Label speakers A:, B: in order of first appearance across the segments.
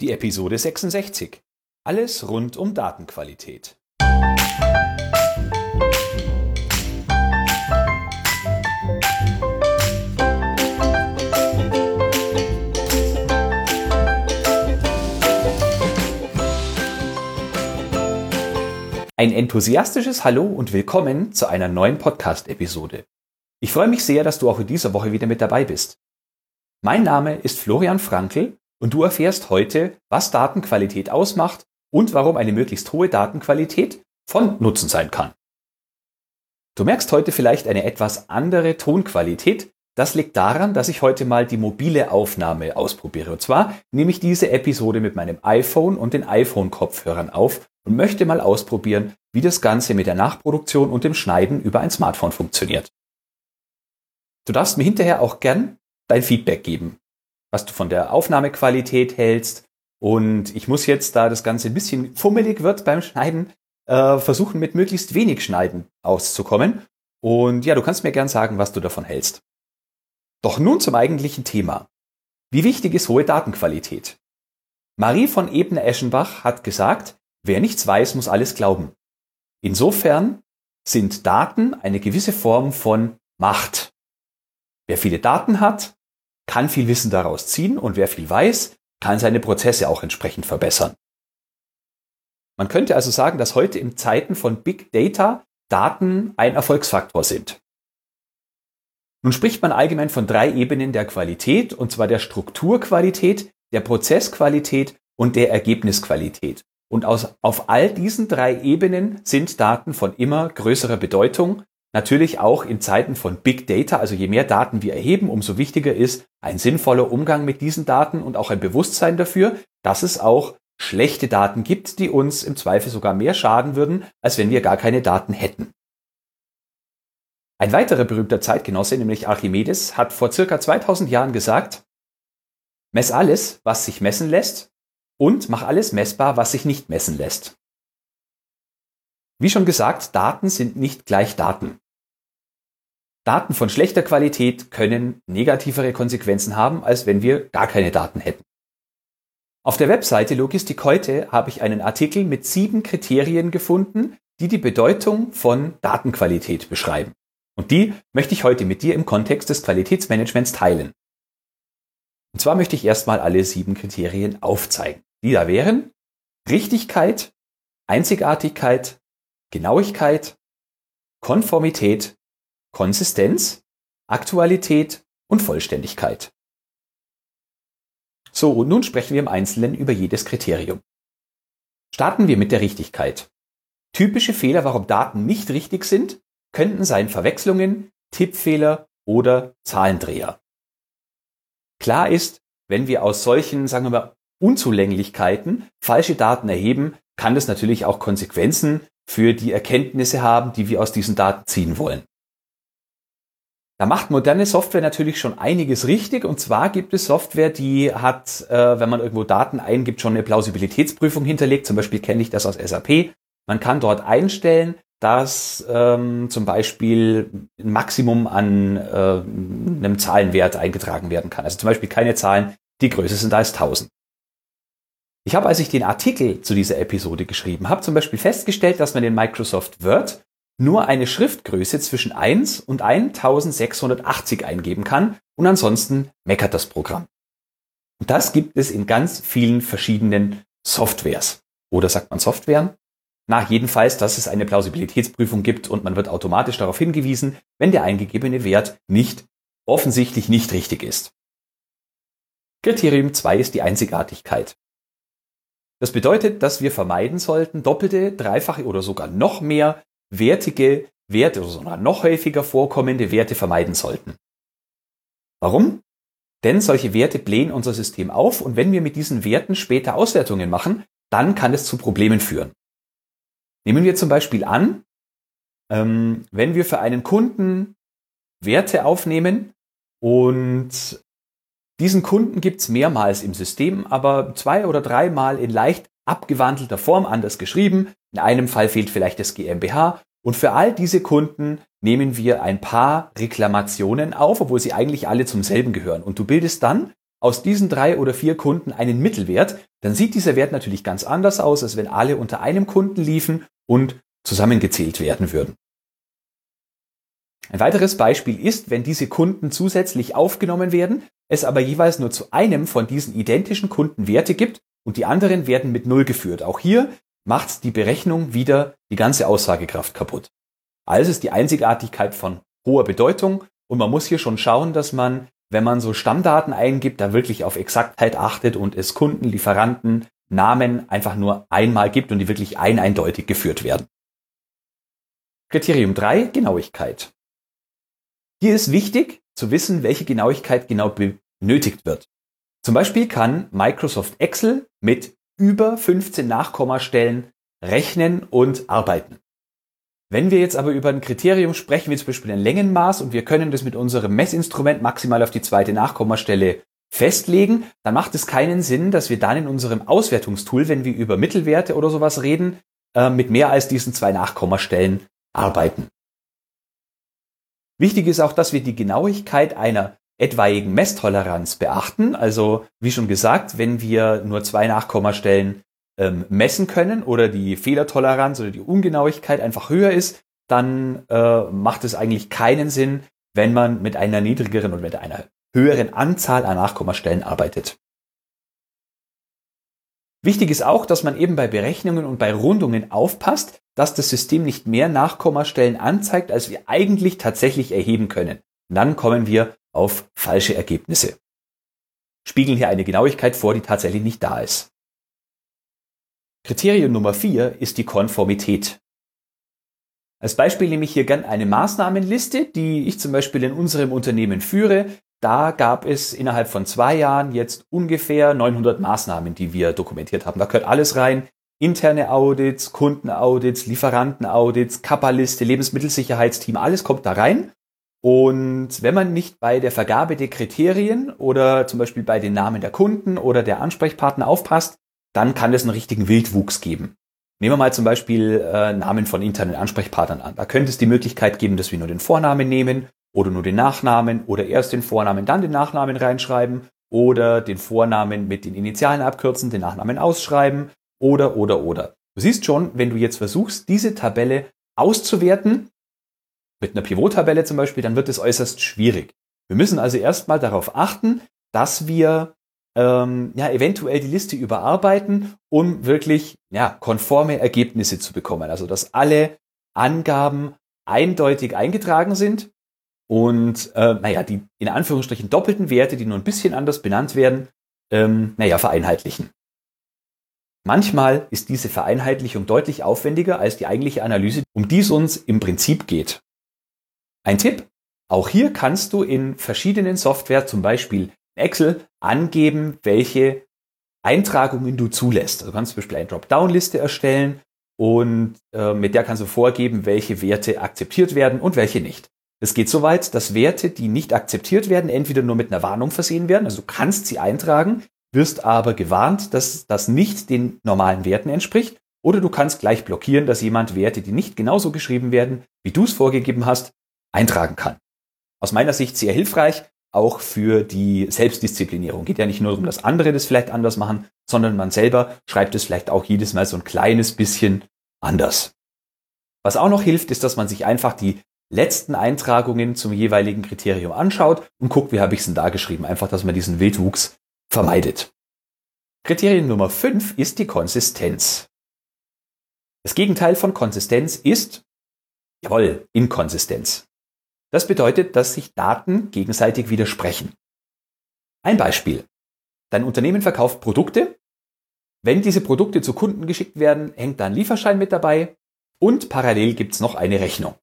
A: Die Episode 66. Alles rund um Datenqualität. Ein enthusiastisches Hallo und willkommen zu einer neuen Podcast-Episode. Ich freue mich sehr, dass du auch in dieser Woche wieder mit dabei bist. Mein Name ist Florian Frankl und du erfährst heute, was Datenqualität ausmacht und warum eine möglichst hohe Datenqualität von Nutzen sein kann. Du merkst heute vielleicht eine etwas andere Tonqualität. Das liegt daran, dass ich heute mal die mobile Aufnahme ausprobiere. Und zwar nehme ich diese Episode mit meinem iPhone und den iPhone-Kopfhörern auf und möchte mal ausprobieren, wie das Ganze mit der Nachproduktion und dem Schneiden über ein Smartphone funktioniert. Du darfst mir hinterher auch gern dein Feedback geben was du von der Aufnahmequalität hältst. Und ich muss jetzt, da das Ganze ein bisschen fummelig wird beim Schneiden, äh, versuchen mit möglichst wenig Schneiden auszukommen. Und ja, du kannst mir gern sagen, was du davon hältst. Doch nun zum eigentlichen Thema. Wie wichtig ist hohe Datenqualität? Marie von Ebner-Eschenbach hat gesagt, wer nichts weiß, muss alles glauben. Insofern sind Daten eine gewisse Form von Macht. Wer viele Daten hat, kann viel Wissen daraus ziehen und wer viel weiß, kann seine Prozesse auch entsprechend verbessern. Man könnte also sagen, dass heute in Zeiten von Big Data Daten ein Erfolgsfaktor sind. Nun spricht man allgemein von drei Ebenen der Qualität, und zwar der Strukturqualität, der Prozessqualität und der Ergebnisqualität. Und aus, auf all diesen drei Ebenen sind Daten von immer größerer Bedeutung Natürlich auch in Zeiten von Big Data, also je mehr Daten wir erheben, umso wichtiger ist ein sinnvoller Umgang mit diesen Daten und auch ein Bewusstsein dafür, dass es auch schlechte Daten gibt, die uns im Zweifel sogar mehr schaden würden, als wenn wir gar keine Daten hätten. Ein weiterer berühmter Zeitgenosse, nämlich Archimedes, hat vor circa 2000 Jahren gesagt, mess alles, was sich messen lässt und mach alles messbar, was sich nicht messen lässt. Wie schon gesagt, Daten sind nicht gleich Daten. Daten von schlechter Qualität können negativere Konsequenzen haben, als wenn wir gar keine Daten hätten. Auf der Webseite Logistik heute habe ich einen Artikel mit sieben Kriterien gefunden, die die Bedeutung von Datenqualität beschreiben. Und die möchte ich heute mit dir im Kontext des Qualitätsmanagements teilen. Und zwar möchte ich erstmal alle sieben Kriterien aufzeigen. Die da wären Richtigkeit, Einzigartigkeit, Genauigkeit, Konformität, Konsistenz, Aktualität und Vollständigkeit. So, und nun sprechen wir im Einzelnen über jedes Kriterium. Starten wir mit der Richtigkeit. Typische Fehler, warum Daten nicht richtig sind, könnten sein Verwechslungen, Tippfehler oder Zahlendreher. Klar ist, wenn wir aus solchen, sagen wir mal, Unzulänglichkeiten falsche Daten erheben, kann das natürlich auch Konsequenzen für die Erkenntnisse haben, die wir aus diesen Daten ziehen wollen. Da macht moderne Software natürlich schon einiges richtig. Und zwar gibt es Software, die hat, äh, wenn man irgendwo Daten eingibt, schon eine Plausibilitätsprüfung hinterlegt. Zum Beispiel kenne ich das aus SAP. Man kann dort einstellen, dass ähm, zum Beispiel ein Maximum an äh, einem Zahlenwert eingetragen werden kann. Also zum Beispiel keine Zahlen, die größer sind als 1000. Ich habe, als ich den Artikel zu dieser Episode geschrieben habe, zum Beispiel festgestellt, dass man in Microsoft Word nur eine Schriftgröße zwischen 1 und 1680 eingeben kann und ansonsten meckert das Programm. Und das gibt es in ganz vielen verschiedenen Softwares. Oder sagt man Softwaren? Na, jedenfalls, dass es eine Plausibilitätsprüfung gibt und man wird automatisch darauf hingewiesen, wenn der eingegebene Wert nicht offensichtlich nicht richtig ist. Kriterium 2 ist die Einzigartigkeit. Das bedeutet, dass wir vermeiden sollten, doppelte, dreifache oder sogar noch mehr wertige Werte oder sogar noch häufiger vorkommende Werte vermeiden sollten. Warum? Denn solche Werte blähen unser System auf und wenn wir mit diesen Werten später Auswertungen machen, dann kann es zu Problemen führen. Nehmen wir zum Beispiel an, ähm, wenn wir für einen Kunden Werte aufnehmen und diesen Kunden gibt's mehrmals im System, aber zwei oder dreimal in leicht abgewandelter Form anders geschrieben. In einem Fall fehlt vielleicht das GmbH. Und für all diese Kunden nehmen wir ein paar Reklamationen auf, obwohl sie eigentlich alle zum selben gehören. Und du bildest dann aus diesen drei oder vier Kunden einen Mittelwert, dann sieht dieser Wert natürlich ganz anders aus, als wenn alle unter einem Kunden liefen und zusammengezählt werden würden. Ein weiteres Beispiel ist, wenn diese Kunden zusätzlich aufgenommen werden, es aber jeweils nur zu einem von diesen identischen Kunden Werte gibt und die anderen werden mit Null geführt. Auch hier macht die Berechnung wieder die ganze Aussagekraft kaputt. Also ist die Einzigartigkeit von hoher Bedeutung und man muss hier schon schauen, dass man, wenn man so Stammdaten eingibt, da wirklich auf Exaktheit achtet und es Kunden, Lieferanten, Namen einfach nur einmal gibt und die wirklich ein eindeutig geführt werden. Kriterium 3, Genauigkeit. Hier ist wichtig zu wissen, welche Genauigkeit genau benötigt wird. Zum Beispiel kann Microsoft Excel mit über 15 Nachkommastellen rechnen und arbeiten. Wenn wir jetzt aber über ein Kriterium sprechen, wie zum Beispiel ein Längenmaß, und wir können das mit unserem Messinstrument maximal auf die zweite Nachkommastelle festlegen, dann macht es keinen Sinn, dass wir dann in unserem Auswertungstool, wenn wir über Mittelwerte oder sowas reden, äh, mit mehr als diesen zwei Nachkommastellen arbeiten. Wichtig ist auch, dass wir die Genauigkeit einer etwaigen Messtoleranz beachten. Also wie schon gesagt, wenn wir nur zwei Nachkommastellen ähm, messen können oder die Fehlertoleranz oder die Ungenauigkeit einfach höher ist, dann äh, macht es eigentlich keinen Sinn, wenn man mit einer niedrigeren oder mit einer höheren Anzahl an Nachkommastellen arbeitet. Wichtig ist auch, dass man eben bei Berechnungen und bei Rundungen aufpasst, dass das System nicht mehr Nachkommastellen anzeigt, als wir eigentlich tatsächlich erheben können. Und dann kommen wir auf falsche Ergebnisse. Spiegeln hier eine Genauigkeit vor, die tatsächlich nicht da ist. Kriterium Nummer vier ist die Konformität. Als Beispiel nehme ich hier gern eine Maßnahmenliste, die ich zum Beispiel in unserem Unternehmen führe. Da gab es innerhalb von zwei Jahren jetzt ungefähr 900 Maßnahmen, die wir dokumentiert haben. Da gehört alles rein interne Audits, Kundenaudits, Lieferantenaudits, Kappa-Liste, Lebensmittelsicherheitsteam, alles kommt da rein. Und wenn man nicht bei der Vergabe der Kriterien oder zum Beispiel bei den Namen der Kunden oder der Ansprechpartner aufpasst, dann kann es einen richtigen Wildwuchs geben. Nehmen wir mal zum Beispiel äh, Namen von internen Ansprechpartnern an. Da könnte es die Möglichkeit geben, dass wir nur den Vornamen nehmen oder nur den Nachnamen oder erst den Vornamen, dann den Nachnamen reinschreiben oder den Vornamen mit den Initialen abkürzen, den Nachnamen ausschreiben oder, oder, oder. Du siehst schon, wenn du jetzt versuchst, diese Tabelle auszuwerten, mit einer Pivot-Tabelle zum Beispiel, dann wird es äußerst schwierig. Wir müssen also erstmal darauf achten, dass wir ähm, ja, eventuell die Liste überarbeiten, um wirklich ja, konforme Ergebnisse zu bekommen. Also dass alle Angaben eindeutig eingetragen sind und äh, naja, die in Anführungsstrichen doppelten Werte, die nur ein bisschen anders benannt werden, ähm, naja, vereinheitlichen. Manchmal ist diese Vereinheitlichung deutlich aufwendiger als die eigentliche Analyse, um die es uns im Prinzip geht. Ein Tipp, auch hier kannst du in verschiedenen Software, zum Beispiel Excel, angeben, welche Eintragungen du zulässt. Also du kannst zum Beispiel eine Dropdown-Liste erstellen und äh, mit der kannst du vorgeben, welche Werte akzeptiert werden und welche nicht. Es geht so weit, dass Werte, die nicht akzeptiert werden, entweder nur mit einer Warnung versehen werden, also du kannst sie eintragen, wirst aber gewarnt, dass das nicht den normalen Werten entspricht. Oder du kannst gleich blockieren, dass jemand Werte, die nicht genauso geschrieben werden, wie du es vorgegeben hast, eintragen kann. Aus meiner Sicht sehr hilfreich, auch für die Selbstdisziplinierung. Geht ja nicht nur darum, dass andere das vielleicht anders machen, sondern man selber schreibt es vielleicht auch jedes Mal so ein kleines bisschen anders. Was auch noch hilft, ist, dass man sich einfach die letzten Eintragungen zum jeweiligen Kriterium anschaut und guckt, wie habe ich es denn da geschrieben. Einfach, dass man diesen Wildwuchs vermeidet. Kriterium Nummer 5 ist die Konsistenz. Das Gegenteil von Konsistenz ist, jawohl, Inkonsistenz. Das bedeutet, dass sich Daten gegenseitig widersprechen. Ein Beispiel. Dein Unternehmen verkauft Produkte. Wenn diese Produkte zu Kunden geschickt werden, hängt da ein Lieferschein mit dabei und parallel gibt's noch eine Rechnung.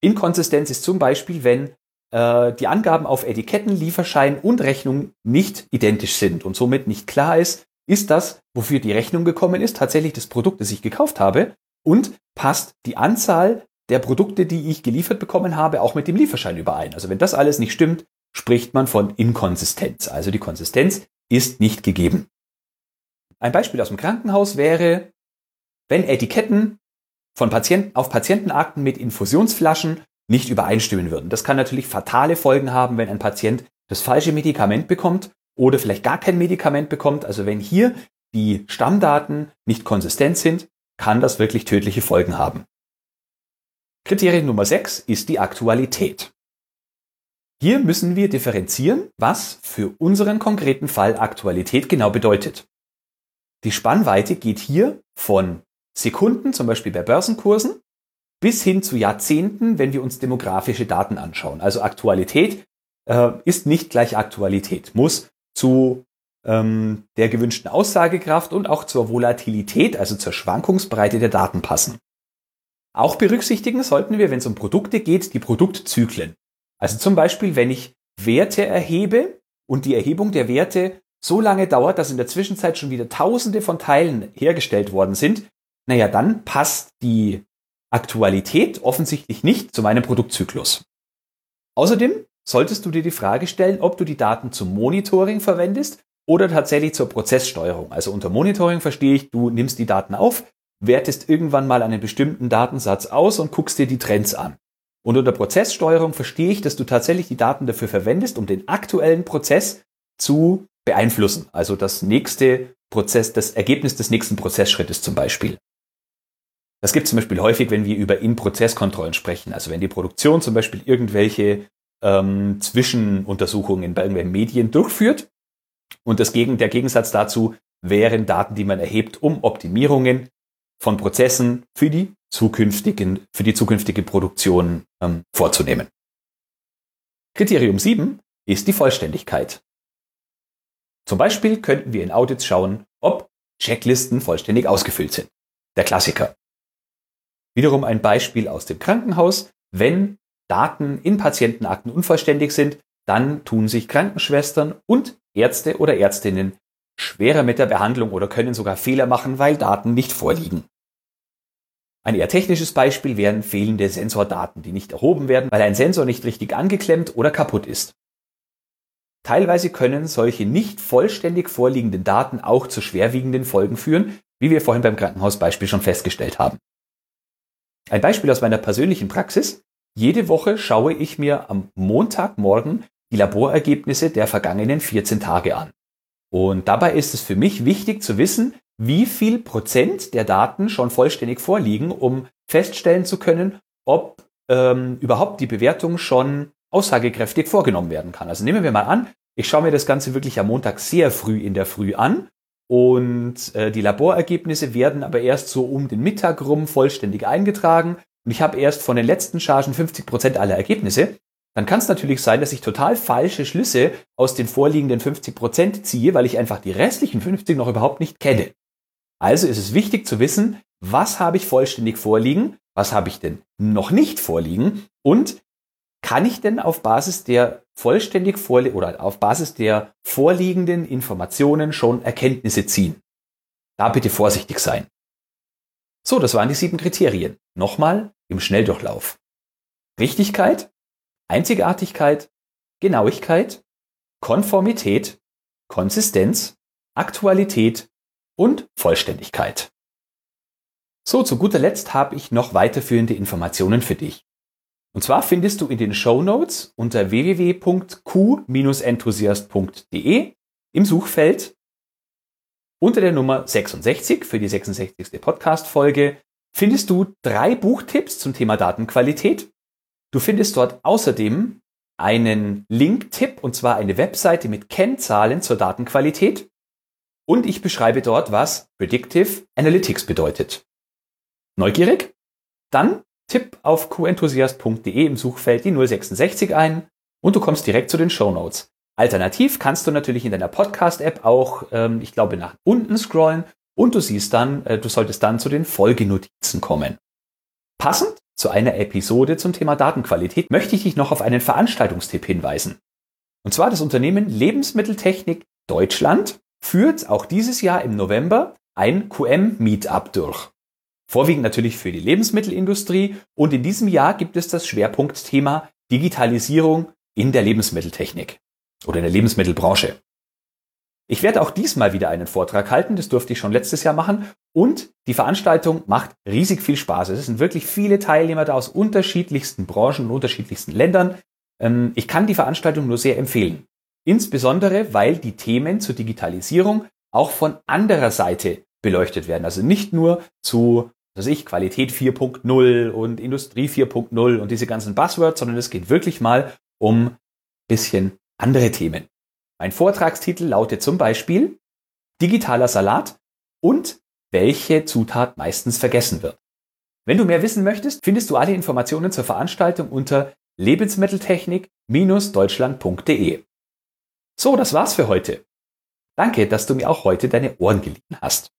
A: Inkonsistenz ist zum Beispiel, wenn äh, die Angaben auf Etiketten, Lieferschein und Rechnung nicht identisch sind und somit nicht klar ist, ist das, wofür die Rechnung gekommen ist, tatsächlich das Produkt, das ich gekauft habe und passt die Anzahl der Produkte, die ich geliefert bekommen habe, auch mit dem Lieferschein überein. Also wenn das alles nicht stimmt, spricht man von Inkonsistenz. Also die Konsistenz ist nicht gegeben. Ein Beispiel aus dem Krankenhaus wäre, wenn Etiketten von Patienten auf Patientenakten mit Infusionsflaschen nicht übereinstimmen würden. Das kann natürlich fatale Folgen haben, wenn ein Patient das falsche Medikament bekommt oder vielleicht gar kein Medikament bekommt. Also wenn hier die Stammdaten nicht konsistent sind, kann das wirklich tödliche Folgen haben. Kriterium Nummer 6 ist die Aktualität. Hier müssen wir differenzieren, was für unseren konkreten Fall Aktualität genau bedeutet. Die Spannweite geht hier von Sekunden, zum Beispiel bei Börsenkursen, bis hin zu Jahrzehnten, wenn wir uns demografische Daten anschauen. Also Aktualität äh, ist nicht gleich Aktualität, muss zu ähm, der gewünschten Aussagekraft und auch zur Volatilität, also zur Schwankungsbreite der Daten passen. Auch berücksichtigen sollten wir, wenn es um Produkte geht, die Produktzyklen. Also zum Beispiel, wenn ich Werte erhebe und die Erhebung der Werte so lange dauert, dass in der Zwischenzeit schon wieder Tausende von Teilen hergestellt worden sind, naja, dann passt die Aktualität offensichtlich nicht zu meinem Produktzyklus. Außerdem solltest du dir die Frage stellen, ob du die Daten zum Monitoring verwendest oder tatsächlich zur Prozesssteuerung. Also unter Monitoring verstehe ich, du nimmst die Daten auf, wertest irgendwann mal einen bestimmten Datensatz aus und guckst dir die Trends an. Und unter Prozesssteuerung verstehe ich, dass du tatsächlich die Daten dafür verwendest, um den aktuellen Prozess zu beeinflussen. Also das nächste Prozess, das Ergebnis des nächsten Prozessschrittes zum Beispiel. Das gibt es zum Beispiel häufig, wenn wir über In-Prozesskontrollen sprechen. Also wenn die Produktion zum Beispiel irgendwelche ähm, Zwischenuntersuchungen bei irgendwelchen Medien durchführt. Und das Gegen, der Gegensatz dazu wären Daten, die man erhebt, um Optimierungen von Prozessen für die zukünftigen, für die zukünftige Produktion ähm, vorzunehmen. Kriterium 7 ist die Vollständigkeit. Zum Beispiel könnten wir in Audits schauen, ob Checklisten vollständig ausgefüllt sind. Der Klassiker. Wiederum ein Beispiel aus dem Krankenhaus. Wenn Daten in Patientenakten unvollständig sind, dann tun sich Krankenschwestern und Ärzte oder Ärztinnen schwerer mit der Behandlung oder können sogar Fehler machen, weil Daten nicht vorliegen. Ein eher technisches Beispiel wären fehlende Sensordaten, die nicht erhoben werden, weil ein Sensor nicht richtig angeklemmt oder kaputt ist. Teilweise können solche nicht vollständig vorliegenden Daten auch zu schwerwiegenden Folgen führen, wie wir vorhin beim Krankenhausbeispiel schon festgestellt haben. Ein Beispiel aus meiner persönlichen Praxis. Jede Woche schaue ich mir am Montagmorgen die Laborergebnisse der vergangenen 14 Tage an. Und dabei ist es für mich wichtig zu wissen, wie viel Prozent der Daten schon vollständig vorliegen, um feststellen zu können, ob ähm, überhaupt die Bewertung schon aussagekräftig vorgenommen werden kann. Also nehmen wir mal an, ich schaue mir das Ganze wirklich am Montag sehr früh in der Früh an und äh, die Laborergebnisse werden aber erst so um den Mittag rum vollständig eingetragen. Und ich habe erst von den letzten Chargen 50 Prozent aller Ergebnisse. Dann kann es natürlich sein, dass ich total falsche Schlüsse aus den vorliegenden 50 Prozent ziehe, weil ich einfach die restlichen 50 noch überhaupt nicht kenne. Also ist es wichtig zu wissen, was habe ich vollständig vorliegen, was habe ich denn noch nicht vorliegen und kann ich denn auf Basis der vollständig vorli oder auf Basis der vorliegenden Informationen schon Erkenntnisse ziehen? Da bitte vorsichtig sein. So, das waren die sieben Kriterien. Nochmal im Schnelldurchlauf. Richtigkeit, Einzigartigkeit, Genauigkeit, Konformität, Konsistenz, Aktualität und Vollständigkeit. So, zu guter Letzt habe ich noch weiterführende Informationen für dich. Und zwar findest du in den Show Notes unter www.q-enthusiast.de im Suchfeld unter der Nummer 66 für die 66. Podcast-Folge findest du drei Buchtipps zum Thema Datenqualität. Du findest dort außerdem einen Link-Tipp und zwar eine Webseite mit Kennzahlen zur Datenqualität. Und ich beschreibe dort, was Predictive Analytics bedeutet. Neugierig? Dann tipp auf qenthusiast.de im Suchfeld die 066 ein und du kommst direkt zu den Show Notes. Alternativ kannst du natürlich in deiner Podcast-App auch, ähm, ich glaube, nach unten scrollen und du siehst dann, äh, du solltest dann zu den Folgenotizen kommen. Passend zu einer Episode zum Thema Datenqualität möchte ich dich noch auf einen Veranstaltungstipp hinweisen. Und zwar das Unternehmen Lebensmitteltechnik Deutschland führt auch dieses Jahr im November ein QM-Meetup durch. Vorwiegend natürlich für die Lebensmittelindustrie und in diesem Jahr gibt es das Schwerpunktthema Digitalisierung in der Lebensmitteltechnik oder in der Lebensmittelbranche. Ich werde auch diesmal wieder einen Vortrag halten, das durfte ich schon letztes Jahr machen und die Veranstaltung macht riesig viel Spaß. Es sind wirklich viele Teilnehmer da aus unterschiedlichsten Branchen und unterschiedlichsten Ländern. Ähm, ich kann die Veranstaltung nur sehr empfehlen. insbesondere weil die Themen zur Digitalisierung auch von anderer Seite beleuchtet werden. Also nicht nur zu, was ich, Qualität 4.0 und Industrie 4.0 und diese ganzen Buzzwords, sondern es geht wirklich mal um bisschen andere Themen. Mein Vortragstitel lautet zum Beispiel Digitaler Salat und welche Zutat meistens vergessen wird. Wenn du mehr wissen möchtest, findest du alle Informationen zur Veranstaltung unter lebensmitteltechnik-deutschland.de. So, das war's für heute. Danke, dass du mir auch heute deine Ohren geliehen hast.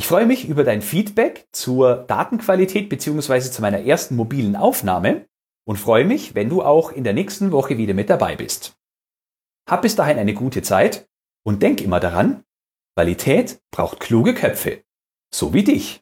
A: Ich freue mich über dein Feedback zur Datenqualität bzw. zu meiner ersten mobilen Aufnahme und freue mich, wenn du auch in der nächsten Woche wieder mit dabei bist. Hab bis dahin eine gute Zeit und denk immer daran, Qualität braucht kluge Köpfe, so wie dich.